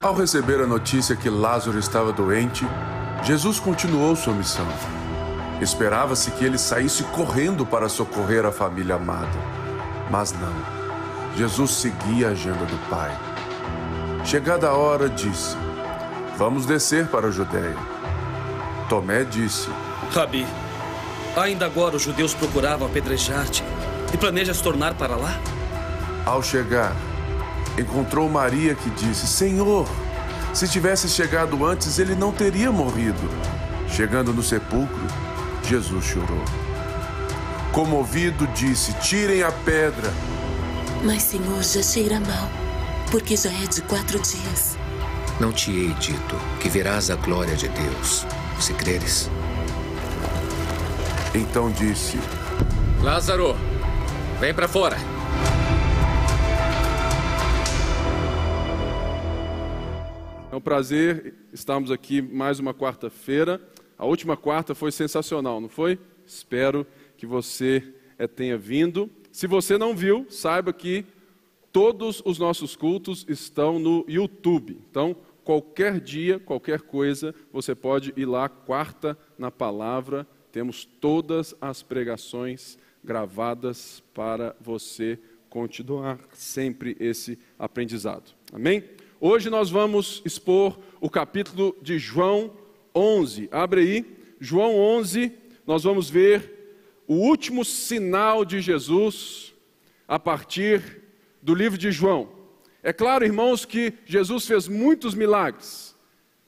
Ao receber a notícia que Lázaro estava doente, Jesus continuou sua missão. Esperava-se que ele saísse correndo para socorrer a família amada. Mas não. Jesus seguia a agenda do Pai. Chegada a hora, disse: Vamos descer para a Judéia. Tomé disse: Rabi, ainda agora os judeus procuravam apedrejar-te e planejas tornar para lá? Ao chegar, encontrou Maria que disse: Senhor, se tivesse chegado antes, ele não teria morrido. Chegando no sepulcro, Jesus chorou. Comovido, disse: Tirem a pedra. Mas, Senhor, já cheira mal, porque já é de quatro dias. Não te hei dito que verás a glória de Deus, se creres. Então disse: Lázaro, vem para fora. Prazer estarmos aqui mais uma quarta-feira. A última quarta foi sensacional, não foi? Espero que você é, tenha vindo. Se você não viu, saiba que todos os nossos cultos estão no YouTube. Então, qualquer dia, qualquer coisa, você pode ir lá, quarta na palavra. Temos todas as pregações gravadas para você continuar sempre esse aprendizado. Amém? Hoje nós vamos expor o capítulo de João 11. Abre aí, João 11, nós vamos ver o último sinal de Jesus a partir do livro de João. É claro, irmãos, que Jesus fez muitos milagres,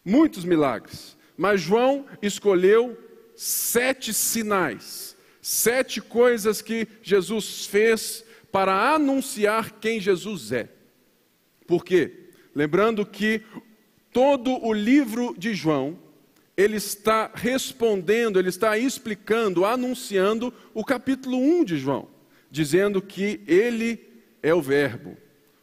muitos milagres, mas João escolheu sete sinais, sete coisas que Jesus fez para anunciar quem Jesus é. Por quê? Lembrando que todo o livro de João, ele está respondendo, ele está explicando, anunciando o capítulo 1 de João, dizendo que ele é o Verbo.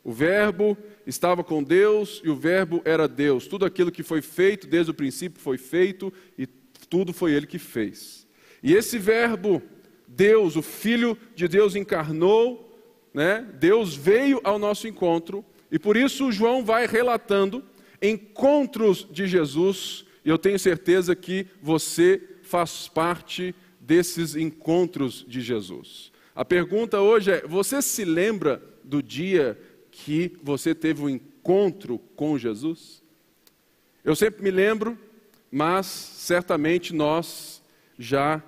O Verbo estava com Deus e o Verbo era Deus. Tudo aquilo que foi feito desde o princípio foi feito e tudo foi ele que fez. E esse Verbo, Deus, o Filho de Deus encarnou, né? Deus veio ao nosso encontro e por isso João vai relatando encontros de Jesus, e eu tenho certeza que você faz parte desses encontros de Jesus. A pergunta hoje é: você se lembra do dia que você teve um encontro com Jesus? Eu sempre me lembro, mas certamente nós já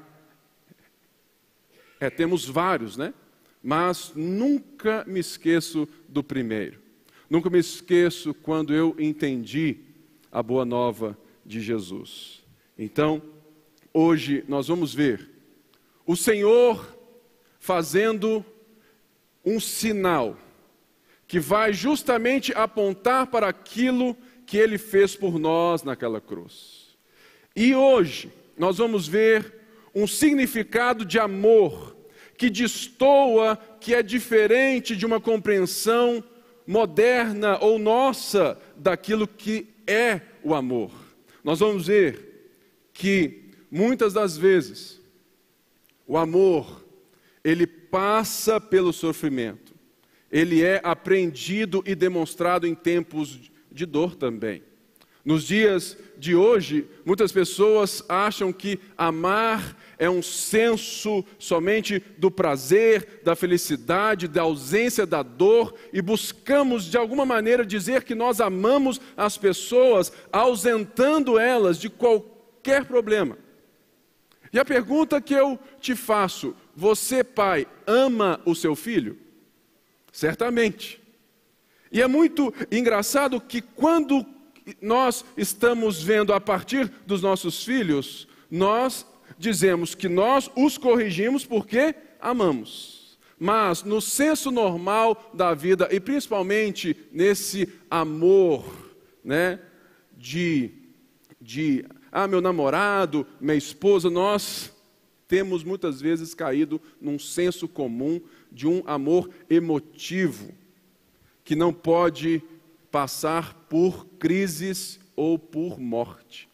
é, temos vários, né? Mas nunca me esqueço do primeiro. Nunca me esqueço quando eu entendi a boa nova de Jesus. Então, hoje nós vamos ver o Senhor fazendo um sinal que vai justamente apontar para aquilo que ele fez por nós naquela cruz. E hoje nós vamos ver um significado de amor que destoa, que é diferente de uma compreensão moderna ou nossa daquilo que é o amor. Nós vamos ver que muitas das vezes o amor ele passa pelo sofrimento. Ele é aprendido e demonstrado em tempos de dor também. Nos dias de hoje, muitas pessoas acham que amar é um senso somente do prazer, da felicidade, da ausência da dor, e buscamos de alguma maneira dizer que nós amamos as pessoas, ausentando elas de qualquer problema. E a pergunta que eu te faço: você, pai, ama o seu filho? Certamente. E é muito engraçado que quando nós estamos vendo a partir dos nossos filhos, nós dizemos que nós os corrigimos porque amamos. Mas no senso normal da vida, e principalmente nesse amor, né, de, de, ah, meu namorado, minha esposa, nós temos muitas vezes caído num senso comum de um amor emotivo, que não pode passar por crises ou por morte.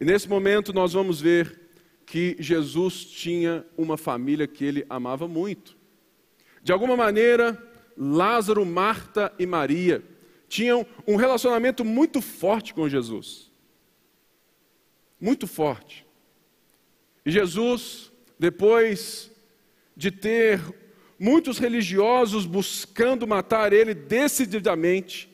E nesse momento nós vamos ver que Jesus tinha uma família que ele amava muito. De alguma maneira, Lázaro, Marta e Maria tinham um relacionamento muito forte com Jesus. Muito forte. E Jesus, depois de ter muitos religiosos buscando matar ele decididamente,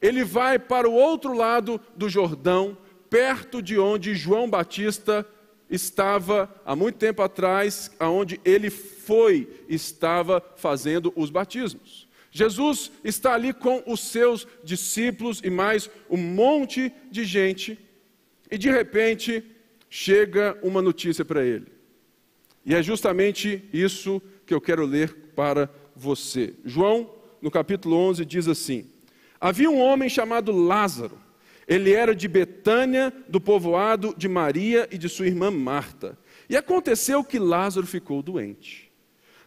ele vai para o outro lado do Jordão, perto de onde João Batista estava há muito tempo atrás, aonde ele foi, estava fazendo os batismos. Jesus está ali com os seus discípulos e mais um monte de gente, e de repente chega uma notícia para ele. E é justamente isso que eu quero ler para você. João, no capítulo 11, diz assim: Havia um homem chamado Lázaro. Ele era de Betânia, do povoado de Maria e de sua irmã Marta. E aconteceu que Lázaro ficou doente.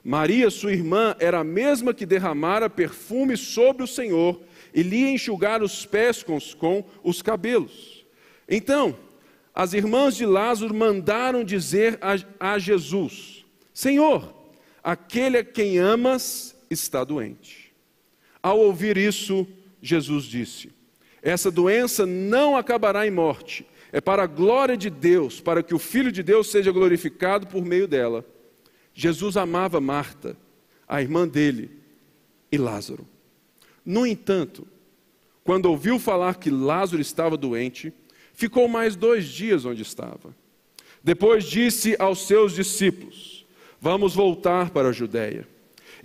Maria, sua irmã, era a mesma que derramara perfume sobre o Senhor e lhe enxugar os pés com, com os cabelos. Então, as irmãs de Lázaro mandaram dizer a, a Jesus: Senhor, aquele a quem amas está doente. Ao ouvir isso, Jesus disse: Essa doença não acabará em morte, é para a glória de Deus, para que o Filho de Deus seja glorificado por meio dela. Jesus amava Marta, a irmã dele, e Lázaro. No entanto, quando ouviu falar que Lázaro estava doente, ficou mais dois dias onde estava. Depois disse aos seus discípulos: Vamos voltar para a Judéia.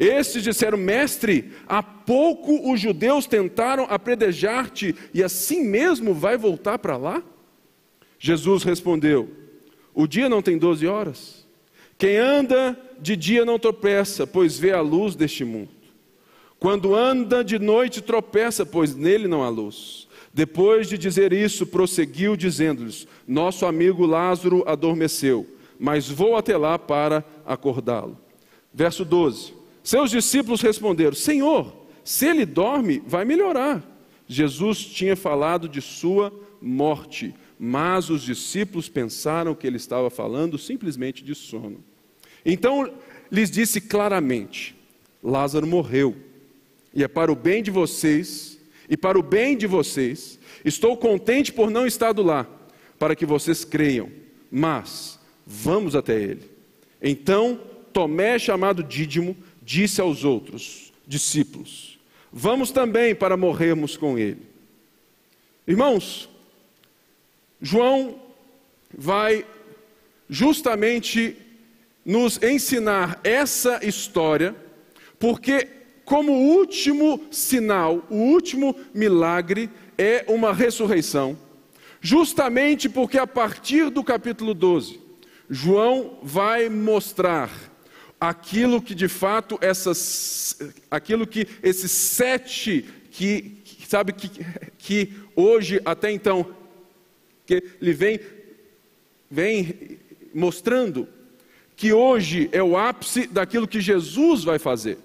Estes disseram, mestre, há pouco os judeus tentaram apredejar-te e assim mesmo vai voltar para lá? Jesus respondeu: O dia não tem doze horas. Quem anda de dia não tropeça, pois vê a luz deste mundo. Quando anda de noite tropeça, pois nele não há luz. Depois de dizer isso, prosseguiu dizendo-lhes: Nosso amigo Lázaro adormeceu mas vou até lá para acordá-lo. Verso 12: Seus discípulos responderam: Senhor, se ele dorme, vai melhorar. Jesus tinha falado de sua morte, mas os discípulos pensaram que ele estava falando simplesmente de sono. Então lhes disse claramente: Lázaro morreu, e é para o bem de vocês, e para o bem de vocês, estou contente por não estar do lá, para que vocês creiam, mas Vamos até ele. Então Tomé, chamado Dídimo, disse aos outros discípulos: Vamos também para morrermos com ele. Irmãos, João vai justamente nos ensinar essa história, porque, como último sinal, o último milagre é uma ressurreição, justamente porque a partir do capítulo 12, João vai mostrar aquilo que de fato essas, aquilo que esses sete que sabe que, que hoje até então que ele vem vem mostrando que hoje é o ápice daquilo que Jesus vai fazer.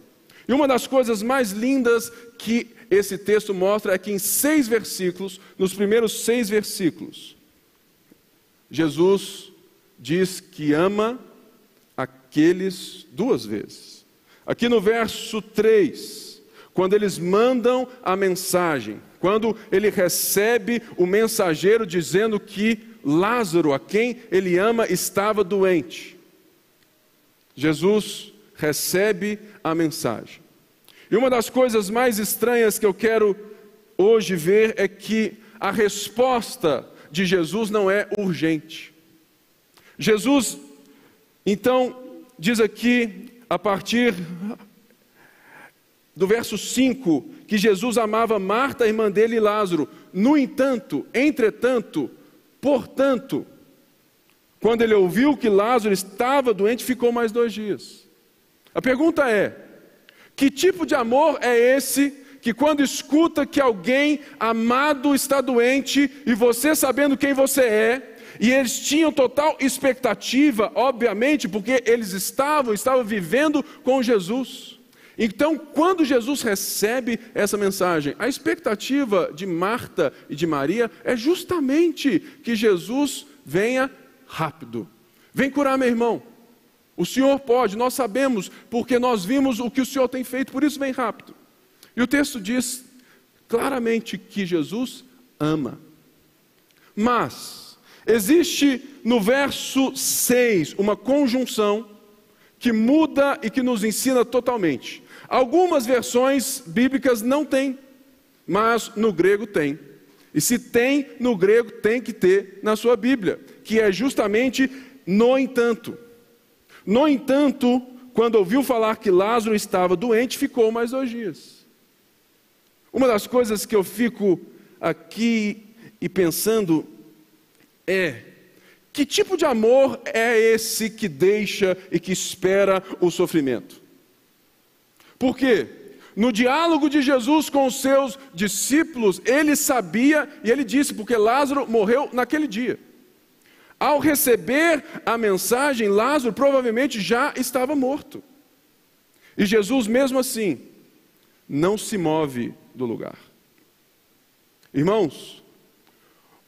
E uma das coisas mais lindas que esse texto mostra é que em seis versículos, nos primeiros seis versículos, Jesus diz que ama aqueles duas vezes. Aqui no verso 3, quando eles mandam a mensagem, quando ele recebe o mensageiro dizendo que Lázaro, a quem ele ama, estava doente. Jesus recebe a mensagem. E uma das coisas mais estranhas que eu quero hoje ver é que a resposta de Jesus não é urgente. Jesus, então, diz aqui, a partir do verso 5, que Jesus amava Marta, irmã dele, e Lázaro. No entanto, entretanto, portanto, quando ele ouviu que Lázaro estava doente, ficou mais dois dias. A pergunta é: que tipo de amor é esse que, quando escuta que alguém amado está doente e você, sabendo quem você é, e eles tinham total expectativa, obviamente, porque eles estavam, estavam vivendo com Jesus. Então, quando Jesus recebe essa mensagem, a expectativa de Marta e de Maria é justamente que Jesus venha rápido. Vem curar meu irmão. O Senhor pode, nós sabemos, porque nós vimos o que o Senhor tem feito, por isso vem rápido. E o texto diz claramente que Jesus ama. Mas existe no verso 6 uma conjunção que muda e que nos ensina totalmente. Algumas versões bíblicas não têm, mas no grego tem. E se tem no grego, tem que ter na sua Bíblia, que é justamente no entanto. No entanto, quando ouviu falar que Lázaro estava doente, ficou mais dois dias. Uma das coisas que eu fico aqui e pensando é: que tipo de amor é esse que deixa e que espera o sofrimento? Porque no diálogo de Jesus com os seus discípulos, ele sabia e ele disse, porque Lázaro morreu naquele dia. Ao receber a mensagem, Lázaro provavelmente já estava morto. E Jesus, mesmo assim, não se move do lugar. Irmãos,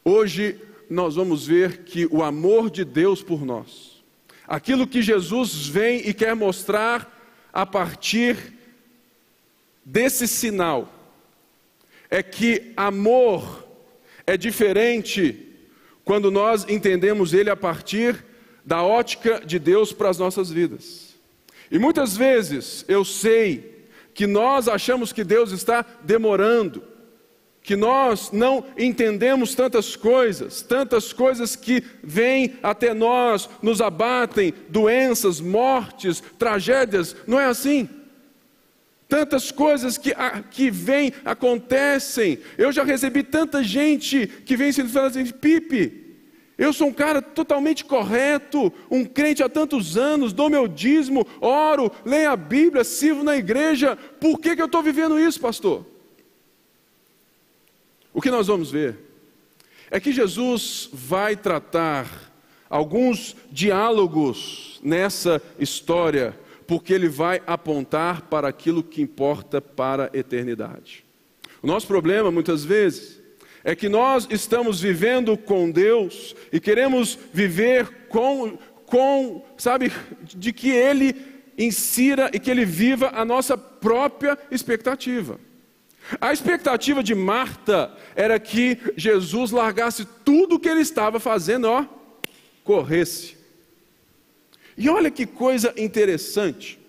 hoje nós vamos ver que o amor de Deus por nós, aquilo que Jesus vem e quer mostrar a partir desse sinal, é que amor é diferente quando nós entendemos ele a partir da ótica de Deus para as nossas vidas. E muitas vezes eu sei que nós achamos que Deus está demorando, que nós não entendemos tantas coisas, tantas coisas que vêm até nós, nos abatem, doenças, mortes, tragédias, não é assim? Tantas coisas que, que vêm, acontecem. Eu já recebi tanta gente que vem se falando assim, Pipe, eu sou um cara totalmente correto, um crente há tantos anos, dou meu dízimo, oro, leio a Bíblia, sirvo na igreja. Por que, que eu estou vivendo isso, pastor? O que nós vamos ver é que Jesus vai tratar alguns diálogos nessa história, porque ele vai apontar para aquilo que importa para a eternidade. O nosso problema, muitas vezes, é que nós estamos vivendo com Deus e queremos viver com, com, sabe, de que Ele insira e que Ele viva a nossa própria expectativa. A expectativa de Marta era que Jesus largasse tudo o que ele estava fazendo, ó, corresse. E olha que coisa interessante.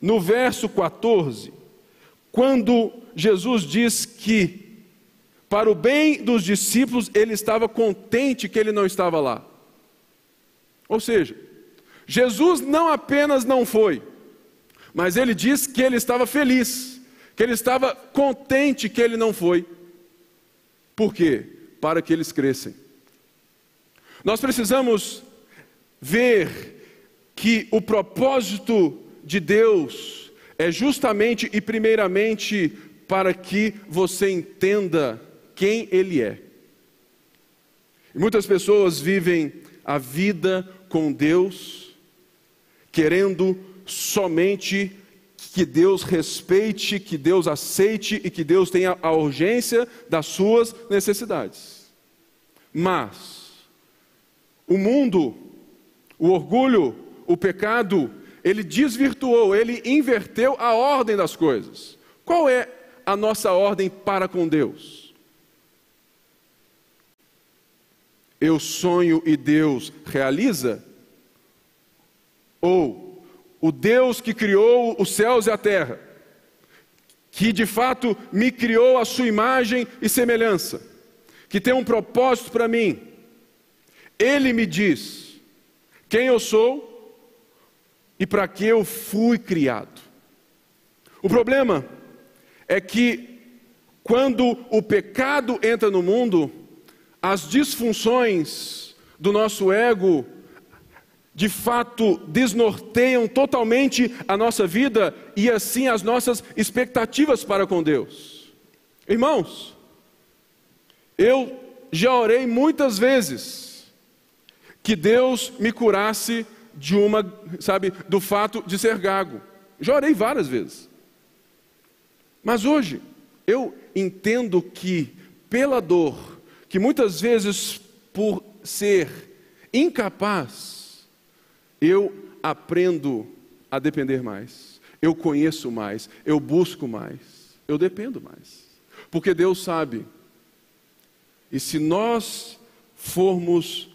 No verso 14, quando Jesus diz que, para o bem dos discípulos, ele estava contente que ele não estava lá. Ou seja, Jesus não apenas não foi, mas ele diz que ele estava feliz que ele estava contente que ele não foi. Por quê? Para que eles crescem. Nós precisamos ver que o propósito de Deus é justamente e primeiramente para que você entenda quem Ele é. E muitas pessoas vivem a vida com Deus querendo somente que Deus respeite, que Deus aceite e que Deus tenha a urgência das suas necessidades. Mas o mundo, o orgulho, o pecado, ele desvirtuou, ele inverteu a ordem das coisas. Qual é a nossa ordem para com Deus? Eu sonho e Deus realiza? Ou o Deus que criou os céus e a terra, que de fato me criou a sua imagem e semelhança, que tem um propósito para mim, ele me diz quem eu sou e para que eu fui criado. O problema é que quando o pecado entra no mundo, as disfunções do nosso ego de fato desnorteiam totalmente a nossa vida e assim as nossas expectativas para com Deus. Irmãos, eu já orei muitas vezes que Deus me curasse de uma, sabe, do fato de ser gago. Já orei várias vezes. Mas hoje eu entendo que pela dor, que muitas vezes por ser incapaz eu aprendo a depender mais, eu conheço mais, eu busco mais, eu dependo mais. Porque Deus sabe. E se nós formos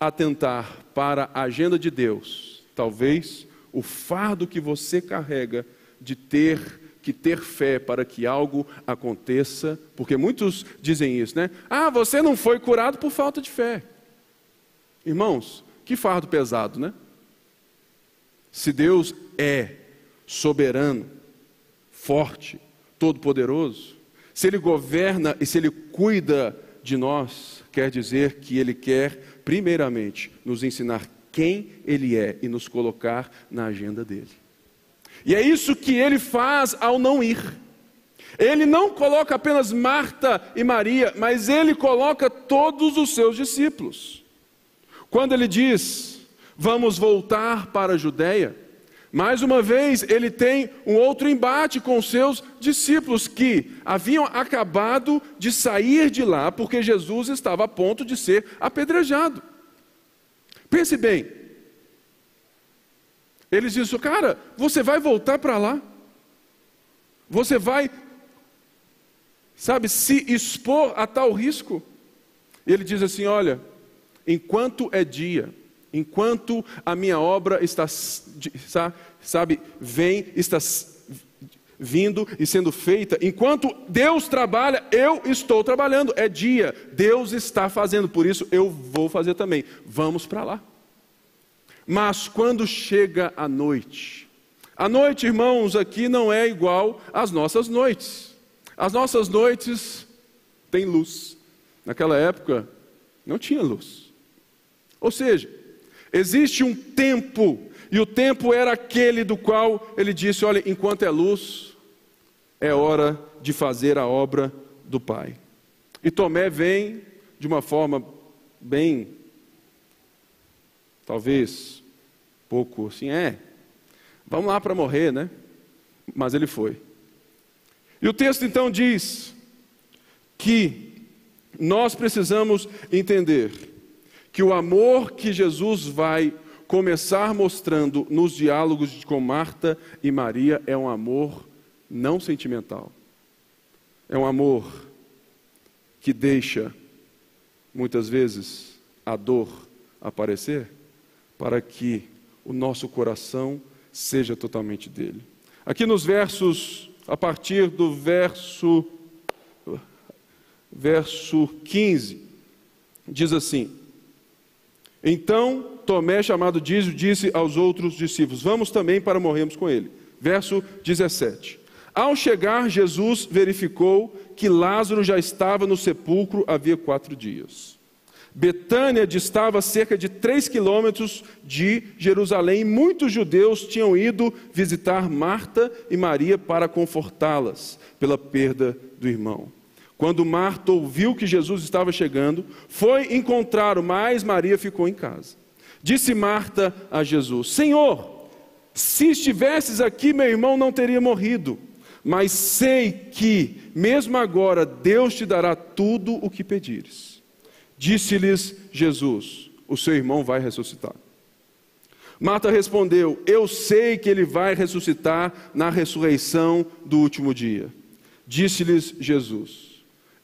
atentar para a agenda de Deus, talvez o fardo que você carrega de ter que ter fé para que algo aconteça, porque muitos dizem isso, né? Ah, você não foi curado por falta de fé. Irmãos, que fardo pesado, né? Se Deus é soberano, forte, todo-poderoso, se Ele governa e se Ele cuida de nós, quer dizer que Ele quer, primeiramente, nos ensinar quem Ele é e nos colocar na agenda dele. E é isso que Ele faz ao não ir. Ele não coloca apenas Marta e Maria, mas Ele coloca todos os seus discípulos. Quando Ele diz, vamos voltar para a Judéia, mais uma vez, ele tem um outro embate com seus discípulos que haviam acabado de sair de lá porque Jesus estava a ponto de ser apedrejado. Pense bem. Eles dizem: Cara, você vai voltar para lá? Você vai, sabe, se expor a tal risco? Ele diz assim: Olha, enquanto é dia, enquanto a minha obra está, sabe, vem, está vindo e sendo feita, enquanto Deus trabalha, eu estou trabalhando, é dia, Deus está fazendo, por isso eu vou fazer também. Vamos para lá. Mas quando chega a noite, a noite, irmãos, aqui não é igual às nossas noites. As nossas noites têm luz. Naquela época não tinha luz. Ou seja, Existe um tempo, e o tempo era aquele do qual ele disse: Olha, enquanto é luz, é hora de fazer a obra do Pai. E Tomé vem de uma forma bem, talvez, pouco assim, é, vamos lá para morrer, né? Mas ele foi. E o texto então diz que nós precisamos entender que o amor que Jesus vai começar mostrando nos diálogos com Marta e Maria é um amor não sentimental. É um amor que deixa, muitas vezes, a dor aparecer, para que o nosso coração seja totalmente dele. Aqui nos versos, a partir do verso, verso 15, diz assim: então Tomé, chamado Dízio, disse aos outros discípulos: Vamos também para morrermos com ele. Verso 17. Ao chegar, Jesus verificou que Lázaro já estava no sepulcro havia quatro dias. Betânia distava cerca de três quilômetros de Jerusalém muitos judeus tinham ido visitar Marta e Maria para confortá-las pela perda do irmão. Quando Marta ouviu que Jesus estava chegando, foi encontrá-lo, mas Maria ficou em casa. Disse Marta a Jesus: Senhor, se estivesses aqui, meu irmão não teria morrido. Mas sei que, mesmo agora, Deus te dará tudo o que pedires. Disse-lhes Jesus: O seu irmão vai ressuscitar. Marta respondeu: Eu sei que ele vai ressuscitar na ressurreição do último dia. Disse-lhes Jesus: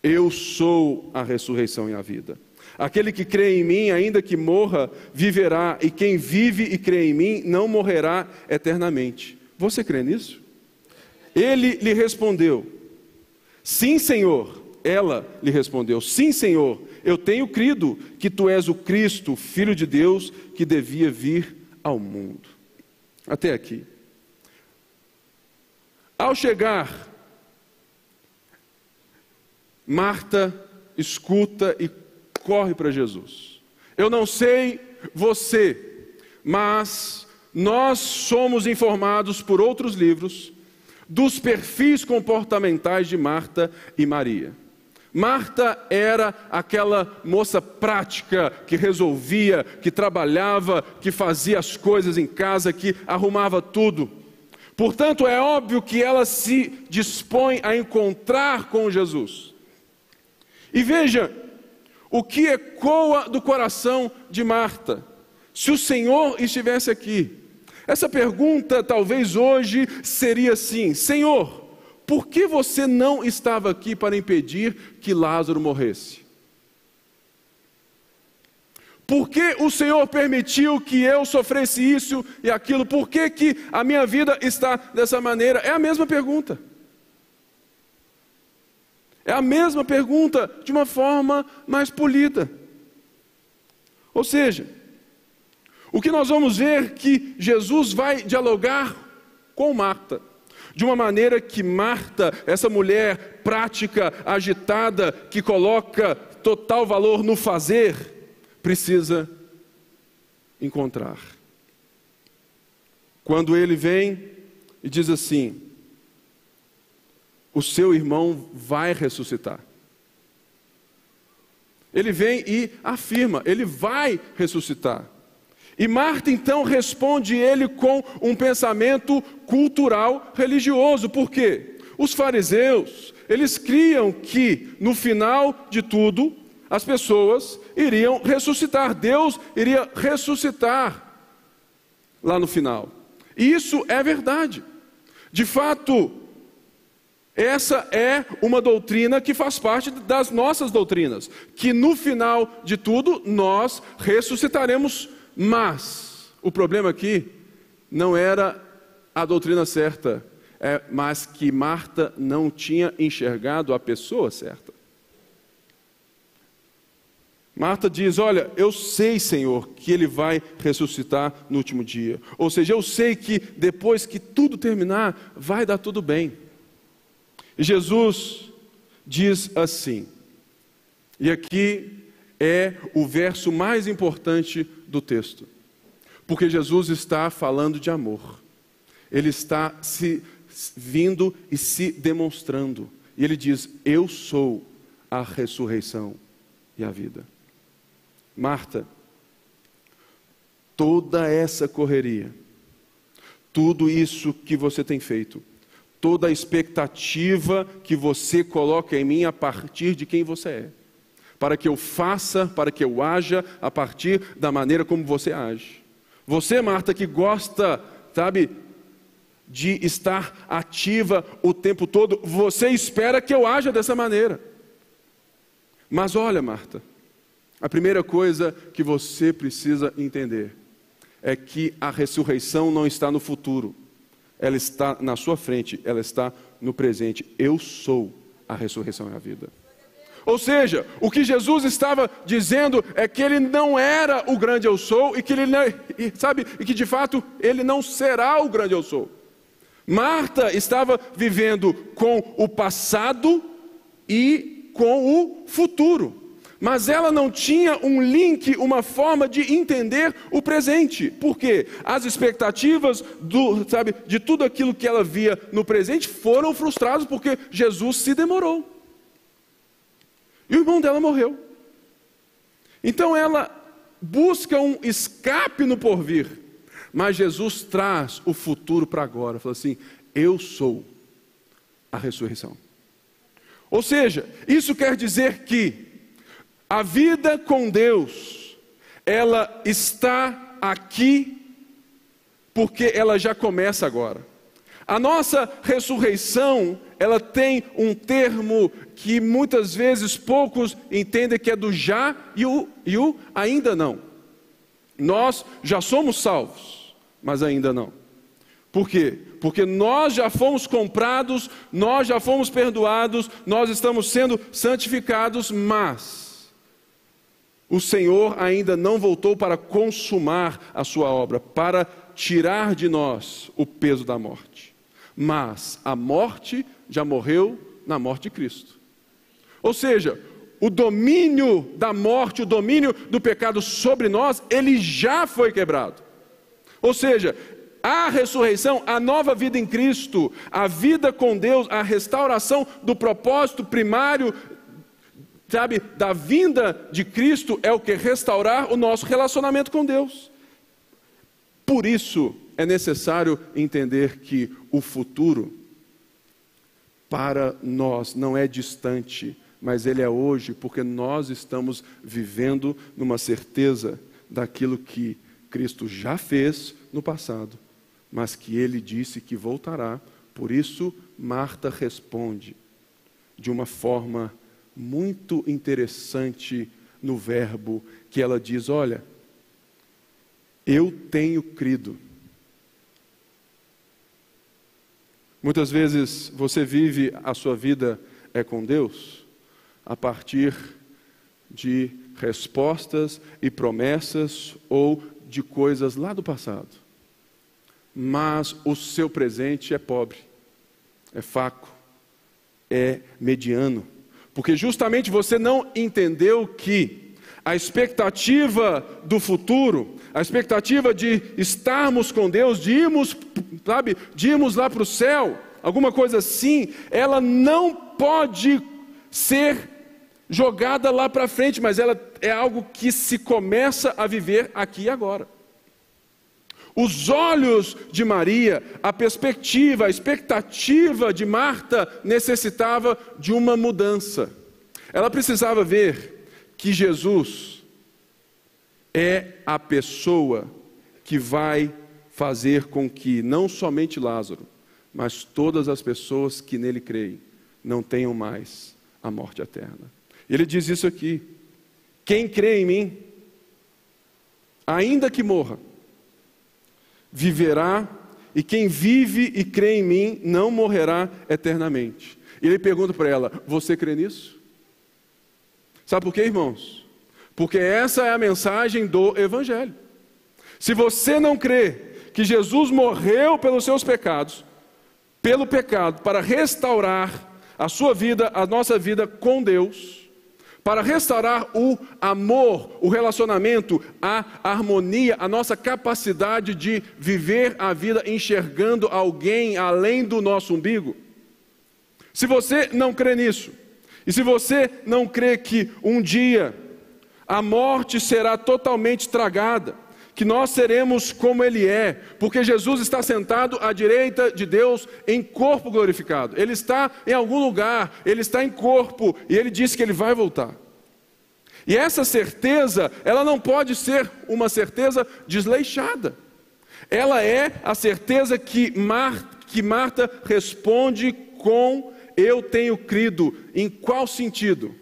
eu sou a ressurreição e a vida. Aquele que crê em mim, ainda que morra, viverá, e quem vive e crê em mim não morrerá eternamente. Você crê nisso? Ele lhe respondeu: Sim, Senhor. Ela lhe respondeu: Sim, Senhor. Eu tenho crido que tu és o Cristo, filho de Deus, que devia vir ao mundo. Até aqui. Ao chegar Marta escuta e corre para Jesus. Eu não sei você, mas nós somos informados por outros livros dos perfis comportamentais de Marta e Maria. Marta era aquela moça prática que resolvia, que trabalhava, que fazia as coisas em casa, que arrumava tudo. Portanto, é óbvio que ela se dispõe a encontrar com Jesus. E veja o que ecoa do coração de Marta. Se o Senhor estivesse aqui, essa pergunta talvez hoje seria assim: Senhor, por que você não estava aqui para impedir que Lázaro morresse? Por que o Senhor permitiu que eu sofresse isso e aquilo? Por que, que a minha vida está dessa maneira? É a mesma pergunta. É a mesma pergunta de uma forma mais polida. Ou seja, o que nós vamos ver que Jesus vai dialogar com Marta, de uma maneira que Marta, essa mulher prática, agitada, que coloca total valor no fazer, precisa encontrar. Quando ele vem e diz assim: O seu irmão vai ressuscitar. Ele vem e afirma: Ele vai ressuscitar. E Marta então responde ele com um pensamento cultural religioso. Por quê? Os fariseus, eles criam que no final de tudo as pessoas iriam ressuscitar, Deus iria ressuscitar lá no final. E isso é verdade. De fato, essa é uma doutrina que faz parte das nossas doutrinas, que no final de tudo nós ressuscitaremos, mas o problema aqui não era a doutrina certa, é, mas que Marta não tinha enxergado a pessoa certa. Marta diz: Olha, eu sei, Senhor, que ele vai ressuscitar no último dia. Ou seja, eu sei que depois que tudo terminar, vai dar tudo bem. Jesus diz assim, e aqui é o verso mais importante do texto, porque Jesus está falando de amor, ele está se vindo e se demonstrando, e ele diz: Eu sou a ressurreição e a vida. Marta, toda essa correria, tudo isso que você tem feito, toda a expectativa que você coloca em mim a partir de quem você é, para que eu faça, para que eu haja a partir da maneira como você age. Você, Marta, que gosta, sabe, de estar ativa o tempo todo, você espera que eu haja dessa maneira. Mas olha, Marta, a primeira coisa que você precisa entender é que a ressurreição não está no futuro, ela está na sua frente, ela está no presente. Eu sou a ressurreição e a vida. Ou seja, o que Jesus estava dizendo é que ele não era o grande eu sou e que ele sabe, e que de fato ele não será o grande eu sou. Marta estava vivendo com o passado e com o futuro mas ela não tinha um link, uma forma de entender o presente. Por quê? As expectativas do, sabe, de tudo aquilo que ela via no presente foram frustradas porque Jesus se demorou. E o irmão dela morreu. Então ela busca um escape no porvir, mas Jesus traz o futuro para agora. Fala assim: Eu sou a ressurreição. Ou seja, isso quer dizer que a vida com Deus, ela está aqui porque ela já começa agora. A nossa ressurreição, ela tem um termo que muitas vezes poucos entendem que é do já e o, e o ainda não. Nós já somos salvos, mas ainda não. Por quê? Porque nós já fomos comprados, nós já fomos perdoados, nós estamos sendo santificados, mas o Senhor ainda não voltou para consumar a sua obra, para tirar de nós o peso da morte. Mas a morte já morreu na morte de Cristo. Ou seja, o domínio da morte, o domínio do pecado sobre nós, ele já foi quebrado. Ou seja, a ressurreição, a nova vida em Cristo, a vida com Deus, a restauração do propósito primário sabe, da vinda de Cristo é o que? Restaurar o nosso relacionamento com Deus. Por isso é necessário entender que o futuro para nós não é distante, mas ele é hoje, porque nós estamos vivendo numa certeza daquilo que Cristo já fez no passado, mas que ele disse que voltará. Por isso Marta responde de uma forma muito interessante no verbo que ela diz: Olha, eu tenho crido. Muitas vezes você vive a sua vida é com Deus a partir de respostas e promessas ou de coisas lá do passado. Mas o seu presente é pobre, é fraco, é mediano, porque justamente você não entendeu que a expectativa do futuro, a expectativa de estarmos com Deus, de irmos, sabe, de irmos lá para o céu, alguma coisa assim, ela não pode ser jogada lá para frente, mas ela é algo que se começa a viver aqui e agora. Os olhos de Maria, a perspectiva, a expectativa de Marta necessitava de uma mudança. Ela precisava ver que Jesus é a pessoa que vai fazer com que não somente Lázaro, mas todas as pessoas que nele creem não tenham mais a morte eterna. Ele diz isso aqui: quem crê em mim, ainda que morra, viverá, e quem vive e crê em mim não morrerá eternamente. E ele pergunta para ela: Você crê nisso? Sabe por quê, irmãos? Porque essa é a mensagem do Evangelho. Se você não crê que Jesus morreu pelos seus pecados, pelo pecado, para restaurar a sua vida, a nossa vida com Deus, para restaurar o amor, o relacionamento, a harmonia, a nossa capacidade de viver a vida enxergando alguém além do nosso umbigo. Se você não crê nisso, e se você não crê que um dia a morte será totalmente tragada, que nós seremos como Ele é, porque Jesus está sentado à direita de Deus em corpo glorificado. Ele está em algum lugar, Ele está em corpo e Ele disse que Ele vai voltar. E essa certeza, ela não pode ser uma certeza desleixada. Ela é a certeza que, Mar, que Marta responde com eu tenho crido em qual sentido?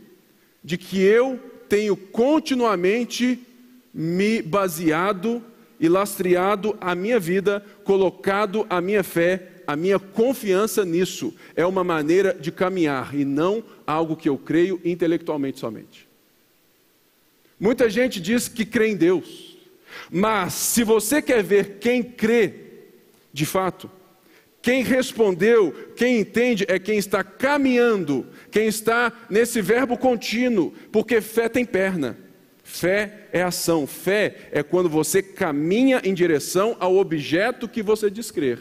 De que eu tenho continuamente me baseado e lastreado a minha vida, colocado a minha fé, a minha confiança nisso. É uma maneira de caminhar e não algo que eu creio intelectualmente somente. Muita gente diz que crê em Deus, mas se você quer ver quem crê de fato, quem respondeu, quem entende, é quem está caminhando, quem está nesse verbo contínuo, porque fé tem perna. Fé é ação, fé é quando você caminha em direção ao objeto que você diz crer.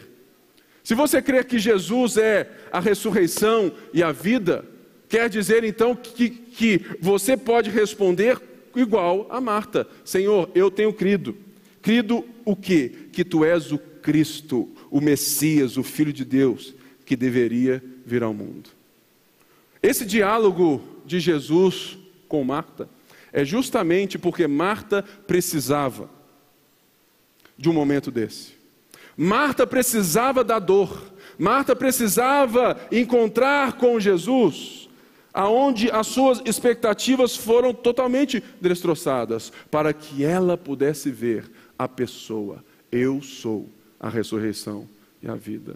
Se você crer que Jesus é a ressurreição e a vida, quer dizer então que, que você pode responder igual a Marta: Senhor, eu tenho crido. Crido o quê? Que tu és o Cristo, o Messias, o Filho de Deus, que deveria vir ao mundo. Esse diálogo de Jesus com Marta é justamente porque Marta precisava de um momento desse. Marta precisava da dor, Marta precisava encontrar com Jesus, aonde as suas expectativas foram totalmente destroçadas, para que ela pudesse ver a pessoa. Eu sou a ressurreição e a vida.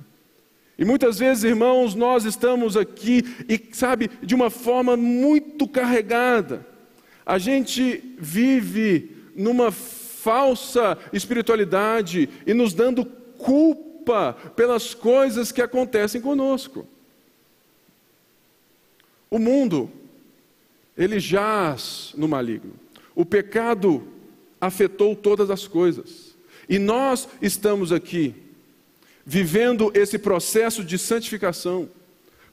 E muitas vezes, irmãos, nós estamos aqui e, sabe, de uma forma muito carregada. A gente vive numa falsa espiritualidade e nos dando culpa pelas coisas que acontecem conosco. O mundo, ele jaz no maligno. O pecado afetou todas as coisas. E nós estamos aqui vivendo esse processo de santificação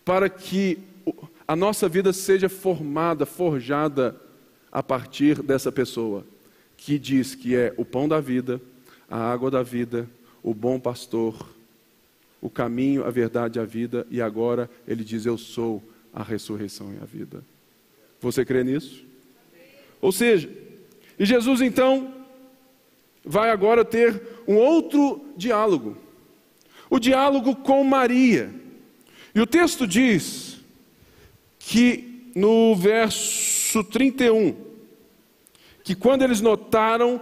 para que a nossa vida seja formada, forjada a partir dessa pessoa que diz que é o pão da vida, a água da vida, o bom pastor, o caminho, a verdade e a vida, e agora ele diz: Eu sou a ressurreição e a vida. Você crê nisso? Ou seja, e Jesus então vai agora ter um outro diálogo. O diálogo com Maria. E o texto diz que no verso 31, que quando eles notaram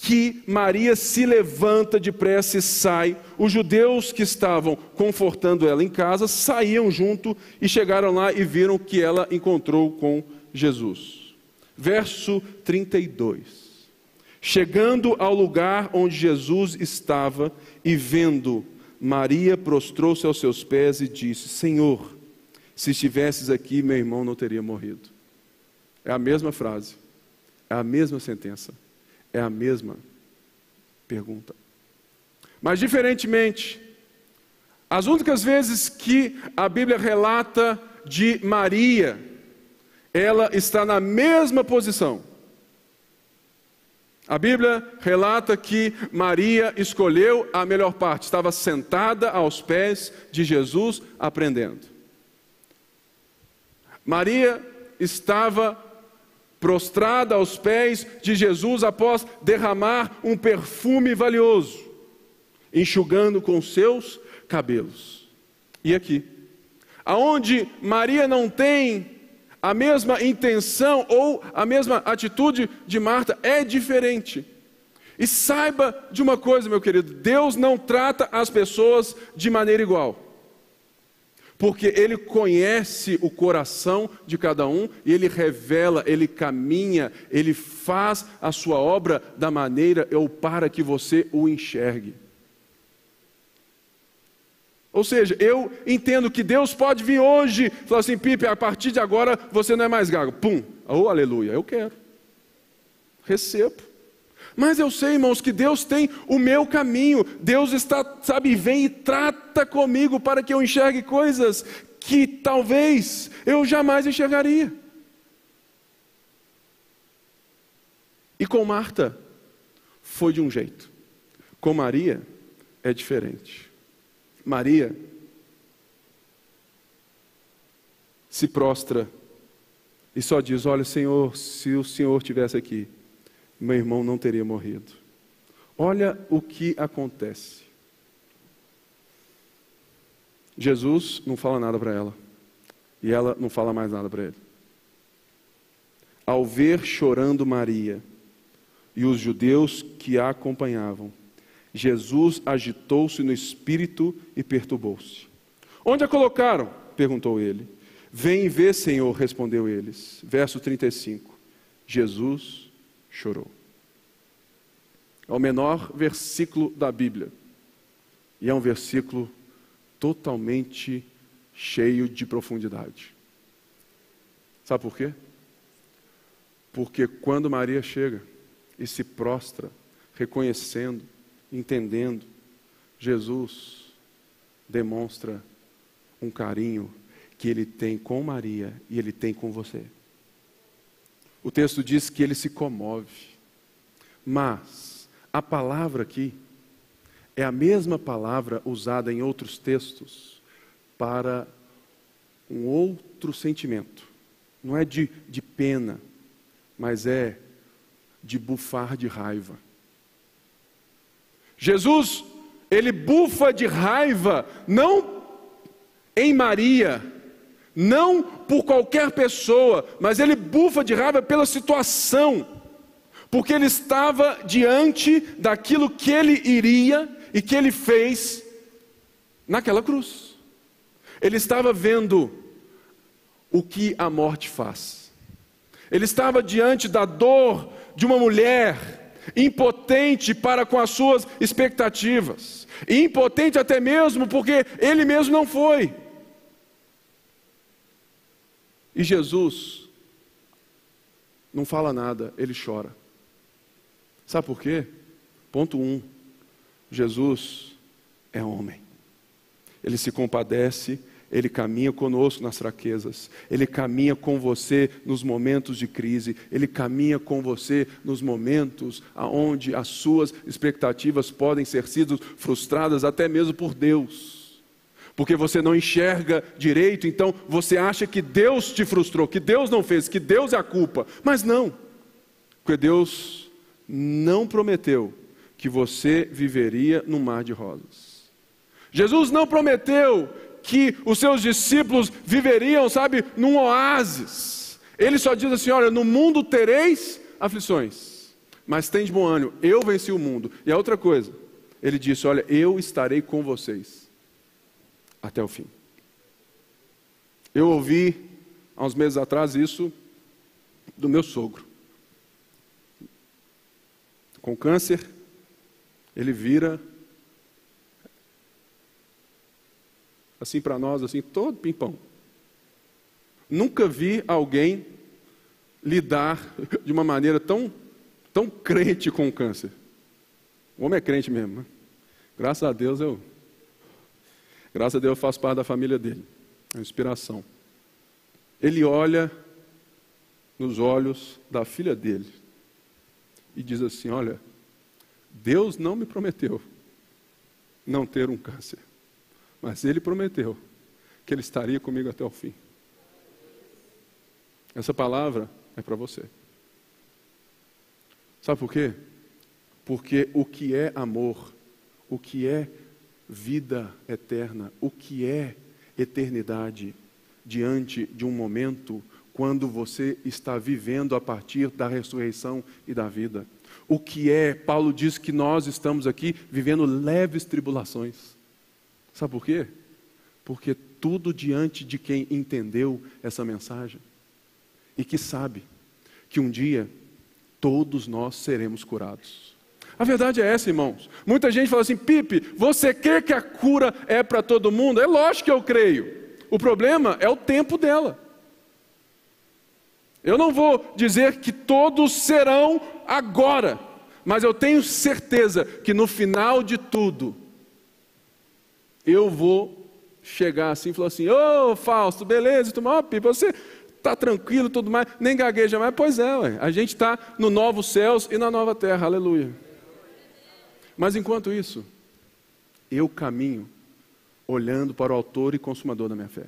que Maria se levanta depressa e sai, os judeus que estavam confortando ela em casa saíam junto e chegaram lá e viram que ela encontrou com Jesus. Verso 32. Chegando ao lugar onde Jesus estava e vendo Maria, prostrou-se aos seus pés e disse: Senhor, se estivesses aqui, meu irmão não teria morrido. É a mesma frase, é a mesma sentença, é a mesma pergunta. Mas, diferentemente, as únicas vezes que a Bíblia relata de Maria, ela está na mesma posição. A Bíblia relata que Maria escolheu a melhor parte, estava sentada aos pés de Jesus aprendendo. Maria estava prostrada aos pés de Jesus após derramar um perfume valioso, enxugando com seus cabelos. E aqui, aonde Maria não tem a mesma intenção ou a mesma atitude de Marta, é diferente. E saiba de uma coisa, meu querido: Deus não trata as pessoas de maneira igual porque Ele conhece o coração de cada um e Ele revela, Ele caminha, Ele faz a sua obra da maneira ou para que você o enxergue. Ou seja, eu entendo que Deus pode vir hoje falar assim: Pipe, a partir de agora você não é mais gago. Pum, oh aleluia, eu quero. Recebo. Mas eu sei, irmãos, que Deus tem o meu caminho. Deus está, sabe, vem e trata comigo para que eu enxergue coisas que talvez eu jamais enxergaria. E com Marta foi de um jeito. Com Maria é diferente. Maria se prostra e só diz: Olha, Senhor, se o Senhor estivesse aqui, meu irmão não teria morrido. Olha o que acontece. Jesus não fala nada para ela. E ela não fala mais nada para ele. Ao ver chorando Maria e os judeus que a acompanhavam, Jesus agitou-se no espírito e perturbou-se. Onde a colocaram? perguntou ele. Vem vê, Senhor, respondeu eles. Verso 35. Jesus chorou. É o menor versículo da Bíblia. E é um versículo totalmente cheio de profundidade. Sabe por quê? Porque quando Maria chega e se prostra, reconhecendo, entendendo, Jesus demonstra um carinho que ele tem com Maria e ele tem com você o texto diz que ele se comove. Mas a palavra aqui é a mesma palavra usada em outros textos para um outro sentimento. Não é de, de pena, mas é de bufar de raiva. Jesus, ele bufa de raiva, não em Maria, não por qualquer pessoa, mas ele bufa de raiva pela situação, porque ele estava diante daquilo que ele iria e que ele fez naquela cruz. Ele estava vendo o que a morte faz. Ele estava diante da dor de uma mulher impotente para com as suas expectativas, impotente até mesmo porque ele mesmo não foi. E Jesus não fala nada, ele chora. Sabe por quê? Ponto um: Jesus é homem. Ele se compadece, ele caminha conosco nas fraquezas, ele caminha com você nos momentos de crise, ele caminha com você nos momentos onde as suas expectativas podem ser sido frustradas até mesmo por Deus porque você não enxerga direito, então você acha que Deus te frustrou, que Deus não fez, que Deus é a culpa. Mas não, porque Deus não prometeu que você viveria no mar de rosas. Jesus não prometeu que os seus discípulos viveriam, sabe, num oásis. Ele só diz assim: olha, no mundo tereis aflições, mas tem de bom ânimo, eu venci o mundo. E a outra coisa, ele disse: olha, eu estarei com vocês até o fim. Eu ouvi há uns meses atrás isso do meu sogro. Com câncer, ele vira assim para nós, assim, todo pimpão. Nunca vi alguém lidar de uma maneira tão, tão crente com o câncer. O homem é crente mesmo. Né? Graças a Deus eu. Graças a Deus eu faço parte da família dele. É uma inspiração. Ele olha nos olhos da filha dele e diz assim: Olha, Deus não me prometeu não ter um câncer. Mas ele prometeu que ele estaria comigo até o fim. Essa palavra é para você. Sabe por quê? Porque o que é amor, o que é vida eterna, o que é eternidade diante de um momento quando você está vivendo a partir da ressurreição e da vida. O que é, Paulo diz que nós estamos aqui vivendo leves tribulações. Sabe por quê? Porque tudo diante de quem entendeu essa mensagem e que sabe que um dia todos nós seremos curados. A verdade é essa, irmãos. Muita gente fala assim: Pipe, você crê que a cura é para todo mundo? É lógico que eu creio. O problema é o tempo dela. Eu não vou dizer que todos serão agora, mas eu tenho certeza que no final de tudo, eu vou chegar assim e falar assim: Ô oh, Fausto, beleza? Tu, oh, Pipa, você está tranquilo, tudo mais, nem gagueja mais. Pois é, ué, a gente está no novo céus e na nova terra, aleluia. Mas enquanto isso, eu caminho olhando para o Autor e Consumador da minha fé.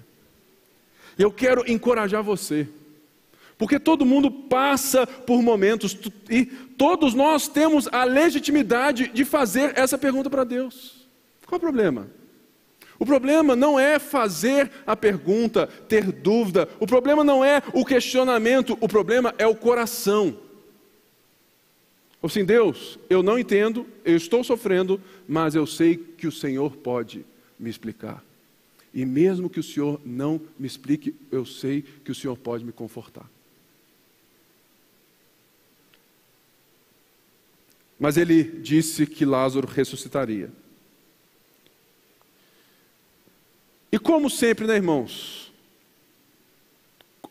E eu quero encorajar você, porque todo mundo passa por momentos e todos nós temos a legitimidade de fazer essa pergunta para Deus. Qual o problema? O problema não é fazer a pergunta, ter dúvida. O problema não é o questionamento. O problema é o coração. Assim, Deus, eu não entendo, eu estou sofrendo, mas eu sei que o Senhor pode me explicar. E mesmo que o Senhor não me explique, eu sei que o Senhor pode me confortar. Mas ele disse que Lázaro ressuscitaria. E como sempre, né, irmãos?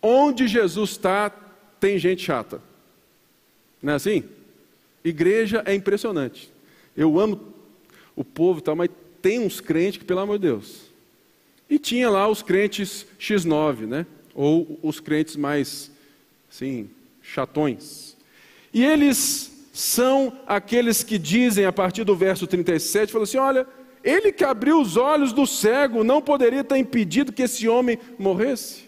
Onde Jesus está, tem gente chata. Não é assim? Igreja é impressionante. Eu amo o povo, tal, mas tem uns crentes que, pelo amor de Deus. E tinha lá os crentes X9, né? Ou os crentes mais, assim, chatões. E eles são aqueles que dizem, a partir do verso 37, falam assim: olha, ele que abriu os olhos do cego não poderia ter impedido que esse homem morresse?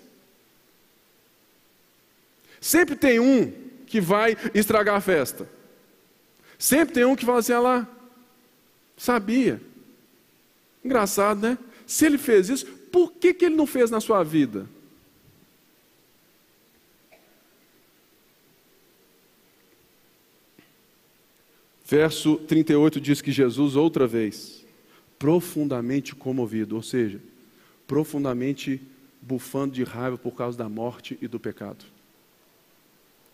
Sempre tem um que vai estragar a festa. Sempre tem um que fala assim: ah lá, sabia. Engraçado, né? Se ele fez isso, por que, que ele não fez na sua vida? Verso 38 diz que Jesus, outra vez, profundamente comovido, ou seja, profundamente bufando de raiva por causa da morte e do pecado.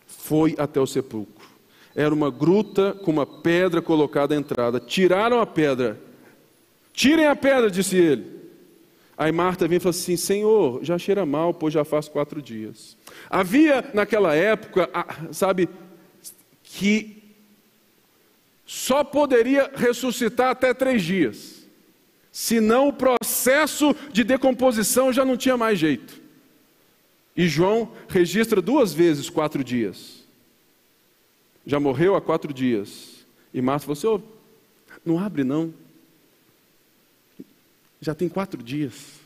Foi até o sepulcro. Era uma gruta com uma pedra colocada à entrada. Tiraram a pedra. Tirem a pedra, disse ele. Aí Marta vem e fala assim: Senhor, já cheira mal, pois já faz quatro dias. Havia naquela época, sabe, que só poderia ressuscitar até três dias senão o processo de decomposição já não tinha mais jeito. E João registra duas vezes quatro dias. Já morreu há quatro dias. E Marta falou assim: oh, não abre não. Já tem quatro dias.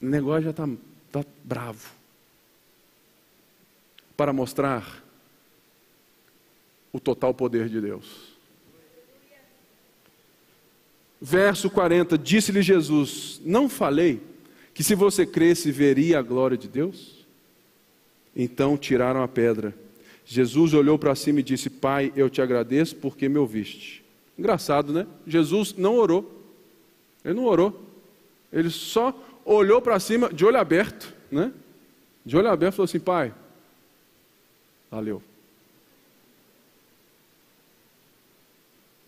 O negócio já está tá bravo. Para mostrar o total poder de Deus. Verso 40: Disse-lhe Jesus: Não falei que se você cresce, veria a glória de Deus? Então tiraram a pedra. Jesus olhou para cima e disse: Pai, eu te agradeço porque me ouviste. Engraçado, né? Jesus não orou. Ele não orou. Ele só olhou para cima de olho aberto, né? De olho aberto falou assim: Pai, valeu.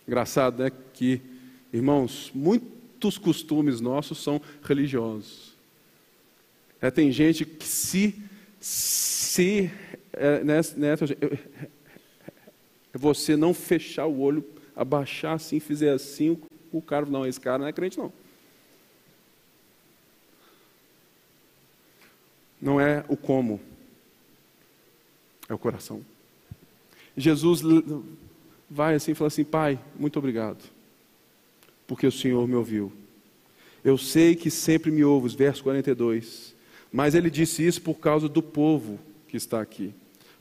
Engraçado, né? Que, irmãos, muitos costumes nossos são religiosos. É, tem gente que se, se é, né, né, você não fechar o olho, abaixar assim, fizer assim, o cara, não, esse cara não é crente não. Não é o como, é o coração. Jesus vai assim e fala assim: Pai, muito obrigado, porque o Senhor me ouviu. Eu sei que sempre me ouves, verso 42. Mas ele disse isso por causa do povo que está aqui,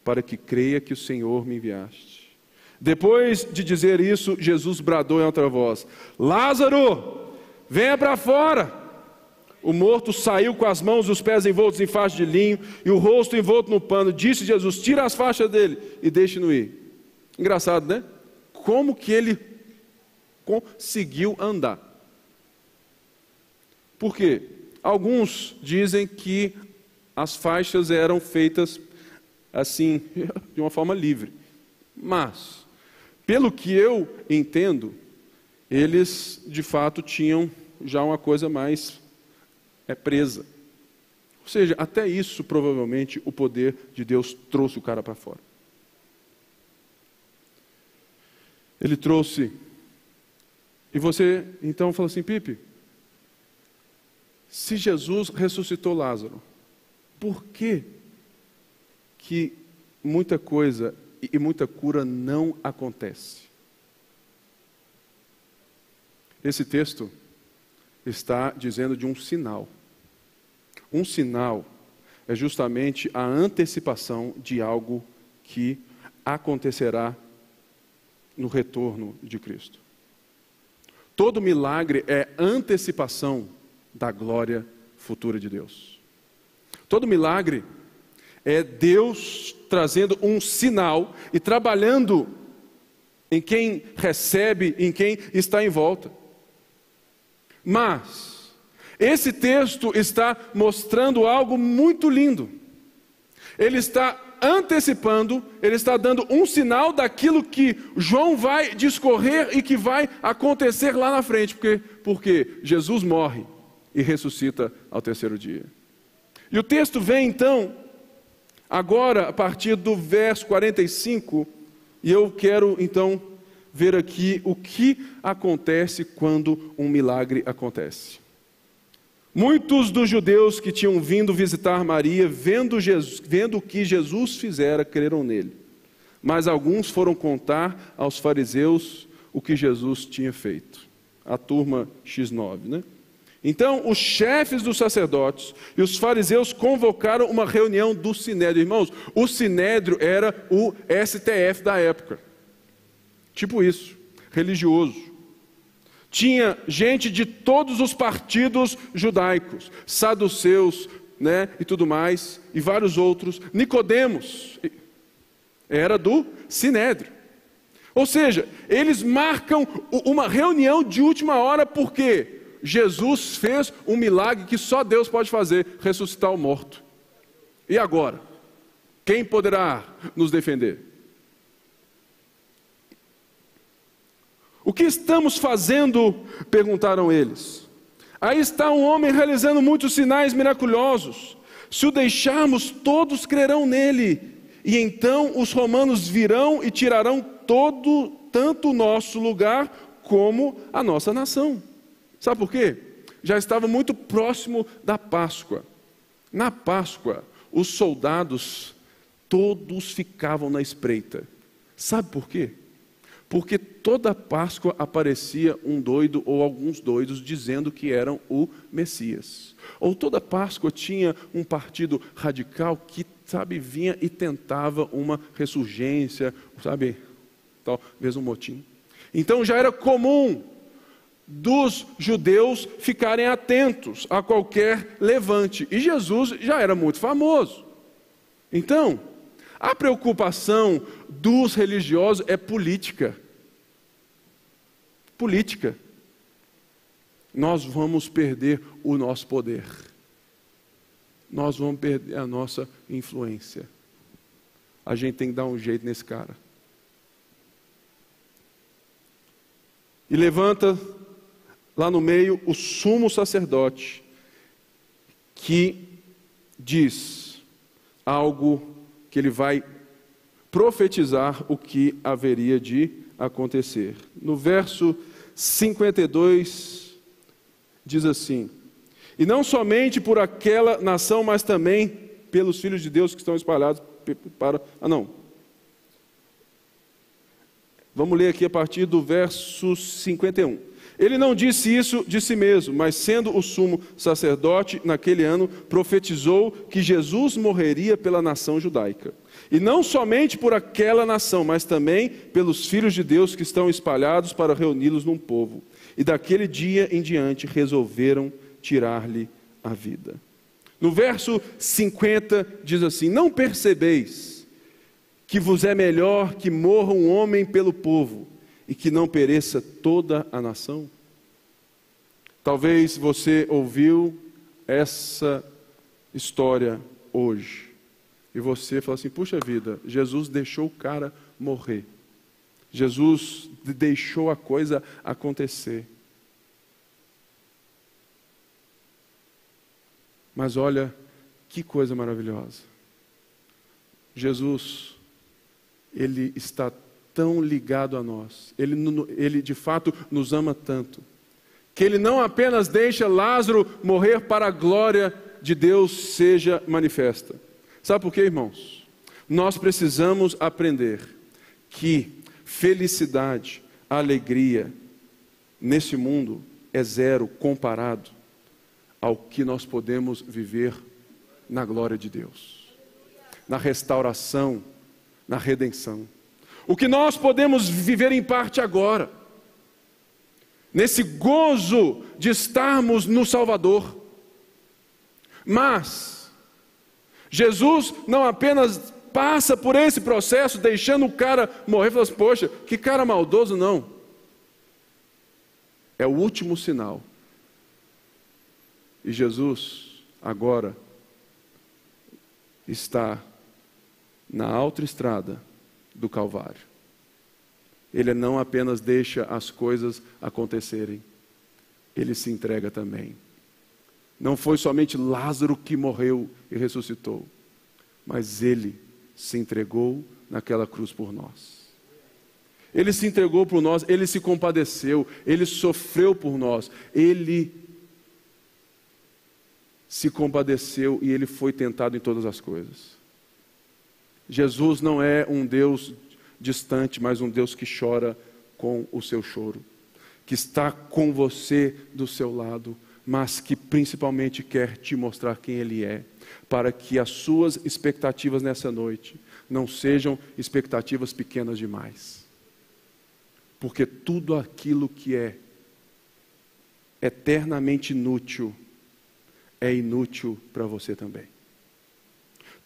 para que creia que o Senhor me enviaste. Depois de dizer isso, Jesus bradou em outra voz: Lázaro, venha para fora. O morto saiu com as mãos e os pés envoltos em faixa de linho e o rosto envolto no pano. Disse Jesus: Tira as faixas dele e deixe-no ir. Engraçado, né? Como que ele conseguiu andar? Por quê? Alguns dizem que as faixas eram feitas assim, de uma forma livre. Mas, pelo que eu entendo, eles de fato tinham já uma coisa mais é, presa. Ou seja, até isso provavelmente o poder de Deus trouxe o cara para fora. Ele trouxe. E você então falou assim, Pipe, se Jesus ressuscitou Lázaro, por que que muita coisa e muita cura não acontece? Esse texto está dizendo de um sinal. Um sinal é justamente a antecipação de algo que acontecerá no retorno de Cristo. Todo milagre é antecipação da glória futura de Deus. Todo milagre é Deus trazendo um sinal e trabalhando em quem recebe, em quem está em volta. Mas, esse texto está mostrando algo muito lindo. Ele está antecipando, ele está dando um sinal daquilo que João vai discorrer e que vai acontecer lá na frente, porque, porque Jesus morre e ressuscita ao terceiro dia. E o texto vem então, agora a partir do verso 45, e eu quero então ver aqui o que acontece quando um milagre acontece. Muitos dos judeus que tinham vindo visitar Maria, vendo, Jesus, vendo o que Jesus fizera, creram nele. Mas alguns foram contar aos fariseus o que Jesus tinha feito. A turma X9, né? Então, os chefes dos sacerdotes e os fariseus convocaram uma reunião do Sinédrio. Irmãos, o Sinédrio era o STF da época. Tipo isso, religioso. Tinha gente de todos os partidos judaicos, saduceus, né, e tudo mais, e vários outros. Nicodemos era do Sinédrio. Ou seja, eles marcam uma reunião de última hora porque Jesus fez um milagre que só Deus pode fazer ressuscitar o morto. E agora? Quem poderá nos defender? O que estamos fazendo? perguntaram eles. Aí está um homem realizando muitos sinais miraculosos. Se o deixarmos, todos crerão nele. E então os romanos virão e tirarão todo, tanto o nosso lugar como a nossa nação. Sabe por quê? Já estava muito próximo da Páscoa. Na Páscoa, os soldados todos ficavam na espreita. Sabe por quê? Porque toda Páscoa aparecia um doido ou alguns doidos dizendo que eram o Messias. Ou toda Páscoa tinha um partido radical que, sabe, vinha e tentava uma ressurgência, sabe, talvez um motim. Então já era comum dos judeus ficarem atentos a qualquer levante. E Jesus já era muito famoso. Então, a preocupação dos religiosos é política. Política. Nós vamos perder o nosso poder. Nós vamos perder a nossa influência. A gente tem que dar um jeito nesse cara. E levanta lá no meio o sumo sacerdote, que diz algo que ele vai profetizar o que haveria de acontecer. No verso 52, diz assim: E não somente por aquela nação, mas também pelos filhos de Deus que estão espalhados para. Ah, não. Vamos ler aqui a partir do verso 51. Ele não disse isso de si mesmo, mas sendo o sumo sacerdote naquele ano, profetizou que Jesus morreria pela nação judaica. E não somente por aquela nação, mas também pelos filhos de Deus que estão espalhados para reuni-los num povo. E daquele dia em diante resolveram tirar-lhe a vida. No verso 50 diz assim: Não percebeis que vos é melhor que morra um homem pelo povo e que não pereça toda a nação? Talvez você ouviu essa história hoje e você fala assim: puxa vida, Jesus deixou o cara morrer. Jesus deixou a coisa acontecer. Mas olha que coisa maravilhosa. Jesus, Ele está tão ligado a nós, Ele, ele de fato nos ama tanto, que Ele não apenas deixa Lázaro morrer para a glória de Deus seja manifesta. Sabe por quê, irmãos? Nós precisamos aprender que felicidade, alegria nesse mundo é zero comparado ao que nós podemos viver na glória de Deus, na restauração, na redenção. O que nós podemos viver em parte agora, nesse gozo de estarmos no Salvador. Mas, Jesus não apenas passa por esse processo, deixando o cara morrer, falando assim, poxa, que cara maldoso, não. É o último sinal. E Jesus, agora, está na autoestrada do Calvário. Ele não apenas deixa as coisas acontecerem, ele se entrega também. Não foi somente Lázaro que morreu e ressuscitou, mas ele se entregou naquela cruz por nós. Ele se entregou por nós, ele se compadeceu, ele sofreu por nós, ele se compadeceu e ele foi tentado em todas as coisas. Jesus não é um Deus distante, mas um Deus que chora com o seu choro, que está com você do seu lado, mas que principalmente quer te mostrar quem Ele é, para que as suas expectativas nessa noite não sejam expectativas pequenas demais. Porque tudo aquilo que é eternamente inútil é inútil para você também.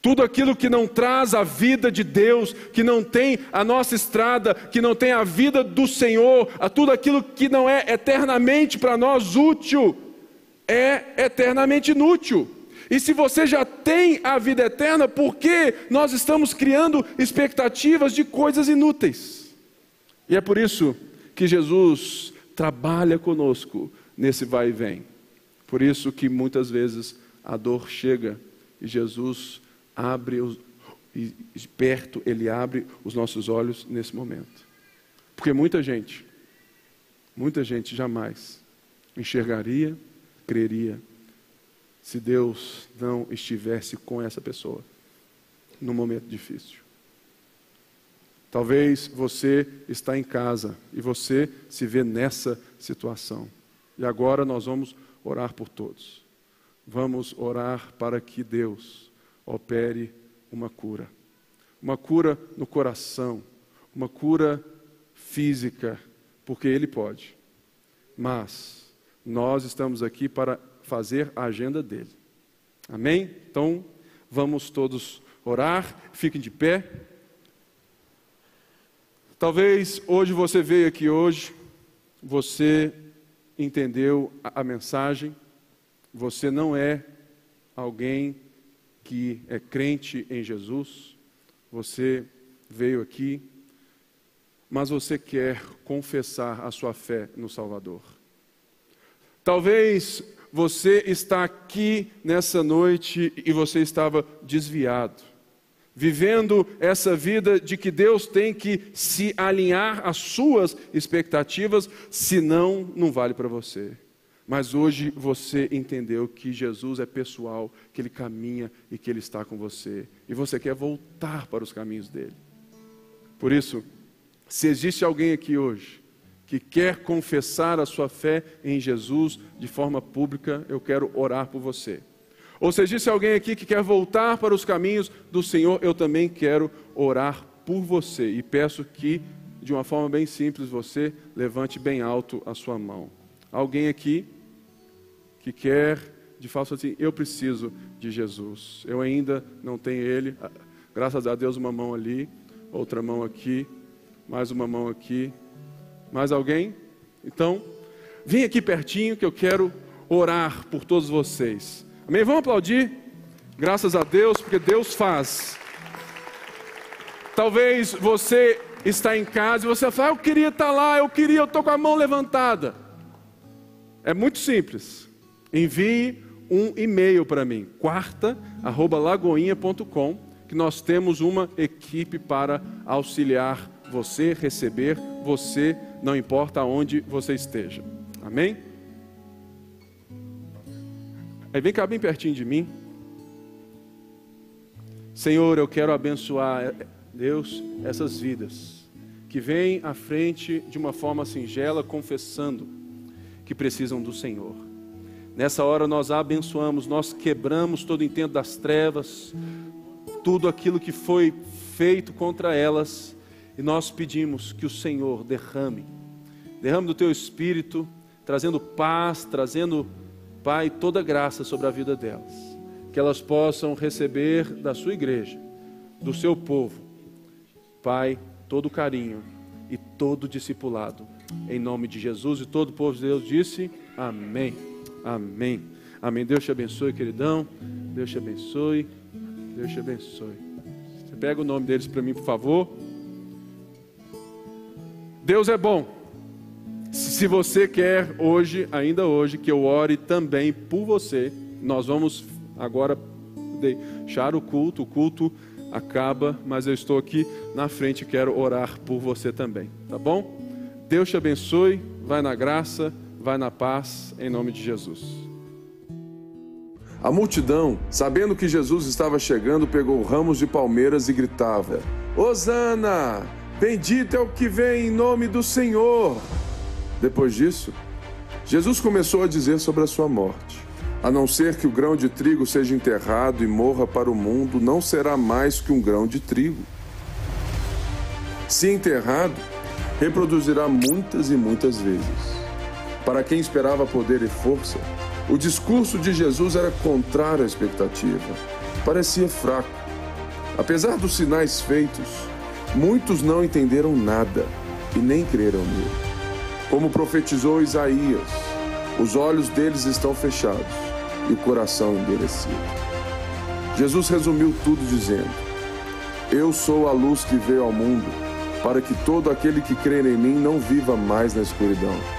Tudo aquilo que não traz a vida de Deus, que não tem a nossa estrada, que não tem a vida do Senhor, a tudo aquilo que não é eternamente para nós útil, é eternamente inútil. E se você já tem a vida eterna, por que nós estamos criando expectativas de coisas inúteis? E é por isso que Jesus trabalha conosco nesse vai e vem. Por isso que muitas vezes a dor chega e Jesus abre os, e perto ele abre os nossos olhos nesse momento. Porque muita gente, muita gente jamais enxergaria, creria, se Deus não estivesse com essa pessoa no momento difícil. Talvez você está em casa e você se vê nessa situação. E agora nós vamos orar por todos. Vamos orar para que Deus opere uma cura. Uma cura no coração, uma cura física, porque Ele pode. mas nós estamos aqui para fazer a agenda dele. Amém? Então, vamos todos orar, fiquem de pé. Talvez hoje você veio aqui hoje, você entendeu a, a mensagem, você não é alguém que é crente em Jesus, você veio aqui, mas você quer confessar a sua fé no Salvador. Talvez você está aqui nessa noite e você estava desviado, vivendo essa vida de que Deus tem que se alinhar às suas expectativas, senão não vale para você. Mas hoje você entendeu que Jesus é pessoal, que Ele caminha e que Ele está com você. E você quer voltar para os caminhos dele. Por isso, se existe alguém aqui hoje que quer confessar a sua fé em Jesus de forma pública, eu quero orar por você. Ou se existe alguém aqui que quer voltar para os caminhos do Senhor, eu também quero orar por você. E peço que, de uma forma bem simples, você levante bem alto a sua mão. Alguém aqui que quer, de fato, assim, eu preciso de Jesus. Eu ainda não tenho Ele. Graças a Deus, uma mão ali, outra mão aqui, mais uma mão aqui. Mais alguém? Então, vem aqui pertinho que eu quero orar por todos vocês. Amém? Vamos aplaudir? Graças a Deus, porque Deus faz. Talvez você está em casa e você fala, ah, eu queria estar lá, eu queria, eu estou com a mão levantada. É muito simples. Envie um e-mail para mim, quarta@lagoinha.com, que nós temos uma equipe para auxiliar você, receber você, não importa onde você esteja. Amém? Aí vem cá bem pertinho de mim. Senhor, eu quero abençoar, Deus, essas vidas que vêm à frente de uma forma singela, confessando que precisam do Senhor. Nessa hora nós abençoamos, nós quebramos todo o intento das trevas, tudo aquilo que foi feito contra elas e nós pedimos que o Senhor derrame, derrame do teu espírito, trazendo paz, trazendo, Pai, toda graça sobre a vida delas. Que elas possam receber da sua igreja, do seu povo, Pai, todo o carinho e todo o discipulado. Em nome de Jesus e todo o povo de Deus disse: Amém. Amém. Amém. Deus te abençoe, queridão. Deus te abençoe. Deus te abençoe. Você pega o nome deles para mim, por favor. Deus é bom. Se você quer hoje, ainda hoje, que eu ore também por você, nós vamos agora deixar o culto. O culto acaba, mas eu estou aqui na frente e quero orar por você também, tá bom? Deus te abençoe, vai na graça, vai na paz, em nome de Jesus. A multidão, sabendo que Jesus estava chegando, pegou ramos de palmeiras e gritava: Hosana! Bendito é o que vem em nome do Senhor. Depois disso, Jesus começou a dizer sobre a sua morte. A não ser que o grão de trigo seja enterrado e morra para o mundo, não será mais que um grão de trigo. Se enterrado, reproduzirá muitas e muitas vezes. Para quem esperava poder e força, o discurso de Jesus era contrário à expectativa. Parecia fraco. Apesar dos sinais feitos, Muitos não entenderam nada e nem creram nele. Como profetizou Isaías, os olhos deles estão fechados e o coração endurecido. Jesus resumiu tudo dizendo: Eu sou a luz que veio ao mundo, para que todo aquele que crer em mim não viva mais na escuridão.